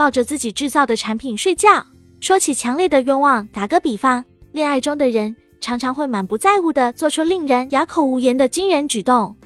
抱着自己制造的产品睡觉。说起强烈的愿望，打个比方，恋爱中的人常常会满不在乎的做出令人哑口无言的惊人举动。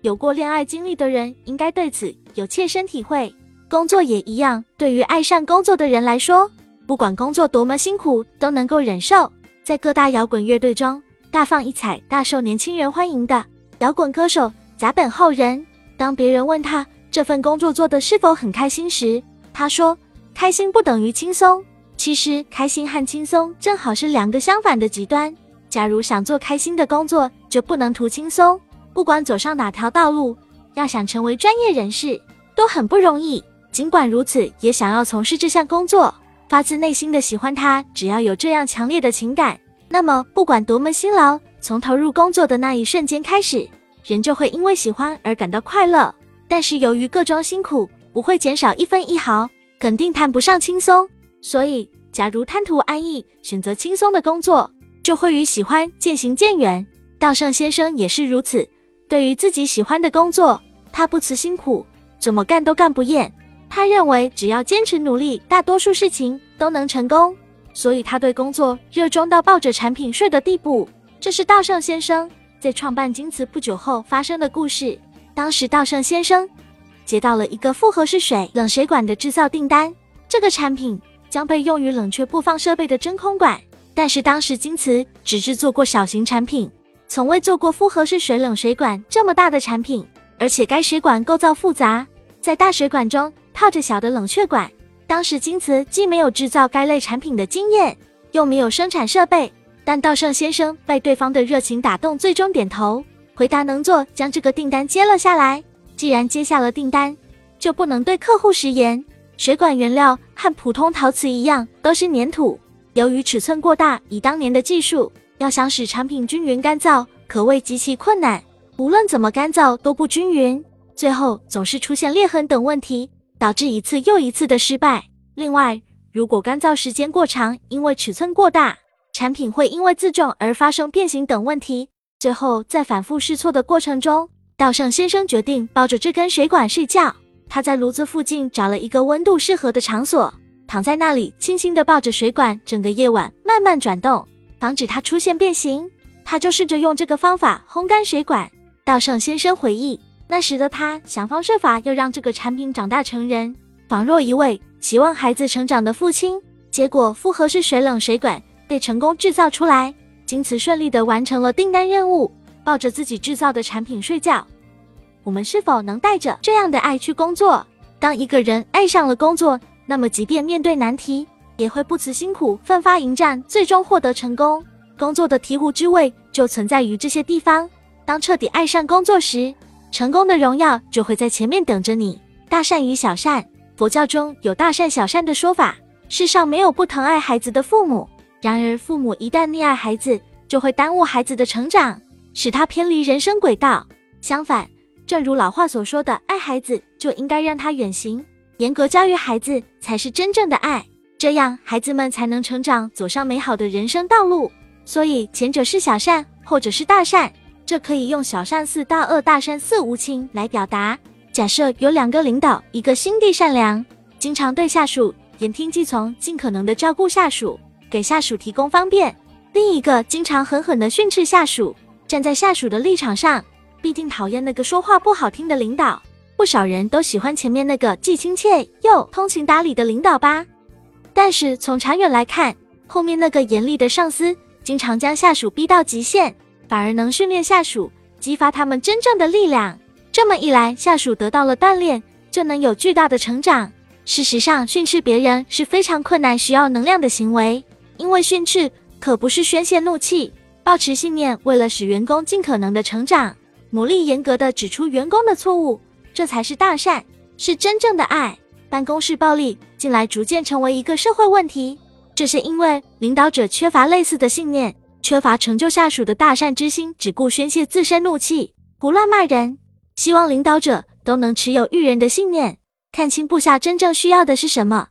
有过恋爱经历的人应该对此有切身体会。工作也一样，对于爱上工作的人来说，不管工作多么辛苦，都能够忍受。在各大摇滚乐队中，大放异彩、大受年轻人欢迎的摇滚歌手甲本浩人，当别人问他这份工作做的是否很开心时，他说：“开心不等于轻松。其实，开心和轻松正好是两个相反的极端。假如想做开心的工作，就不能图轻松。不管走上哪条道路，要想成为专业人士，都很不容易。”尽管如此，也想要从事这项工作，发自内心的喜欢它。只要有这样强烈的情感，那么不管多么辛劳，从投入工作的那一瞬间开始，人就会因为喜欢而感到快乐。但是由于各种辛苦不会减少一分一毫，肯定谈不上轻松。所以，假如贪图安逸，选择轻松的工作，就会与喜欢渐行渐远。道圣先生也是如此，对于自己喜欢的工作，他不辞辛苦，怎么干都干不厌。他认为，只要坚持努力，大多数事情都能成功。所以他对工作热衷到抱着产品睡的地步。这是道圣先生在创办京瓷不久后发生的故事。当时道圣先生接到了一个复合式水冷水管的制造订单，这个产品将被用于冷却布放设备的真空管。但是当时京瓷只制作过小型产品，从未做过复合式水冷水管这么大的产品，而且该水管构造复杂，在大水管中。套着小的冷却管，当时京瓷既没有制造该类产品的经验，又没有生产设备。但稻盛先生被对方的热情打动，最终点头回答能做，将这个订单接了下来。既然接下了订单，就不能对客户食言。水管原料和普通陶瓷一样，都是粘土。由于尺寸过大，以当年的技术，要想使产品均匀干燥，可谓极其困难。无论怎么干燥都不均匀，最后总是出现裂痕等问题。导致一次又一次的失败。另外，如果干燥时间过长，因为尺寸过大，产品会因为自重而发生变形等问题。最后，在反复试错的过程中，道圣先生决定抱着这根水管睡觉。他在炉子附近找了一个温度适合的场所，躺在那里，轻轻地抱着水管，整个夜晚慢慢转动，防止它出现变形。他就试着用这个方法烘干水管。道圣先生回忆。那时的他想方设法要让这个产品长大成人，仿若一位期望孩子成长的父亲。结果复合式水冷水管被成功制造出来，经此顺利地完成了订单任务，抱着自己制造的产品睡觉。我们是否能带着这样的爱去工作？当一个人爱上了工作，那么即便面对难题，也会不辞辛苦奋发迎战，最终获得成功。工作的醍醐之味就存在于这些地方。当彻底爱上工作时，成功的荣耀就会在前面等着你。大善与小善，佛教中有大善小善的说法。世上没有不疼爱孩子的父母，然而父母一旦溺爱孩子，就会耽误孩子的成长，使他偏离人生轨道。相反，正如老话所说的，爱孩子就应该让他远行，严格教育孩子才是真正的爱，这样孩子们才能成长，走上美好的人生道路。所以，前者是小善，后者是大善。这可以用小善似大恶，大善似无情来表达。假设有两个领导，一个心地善良，经常对下属言听计从，尽可能的照顾下属，给下属提供方便；另一个经常狠狠的训斥下属，站在下属的立场上，必定讨厌那个说话不好听的领导。不少人都喜欢前面那个既亲切又通情达理的领导吧？但是从长远来看，后面那个严厉的上司，经常将下属逼到极限。反而能训练下属，激发他们真正的力量。这么一来，下属得到了锻炼，就能有巨大的成长。事实上，训斥别人是非常困难、需要能量的行为，因为训斥可不是宣泄怒气，保持信念，为了使员工尽可能的成长，努力严格的指出员工的错误，这才是大善，是真正的爱。办公室暴力近来逐渐成为一个社会问题，这是因为领导者缺乏类似的信念。缺乏成就下属的大善之心，只顾宣泄自身怒气，胡乱骂人。希望领导者都能持有育人的信念，看清部下真正需要的是什么。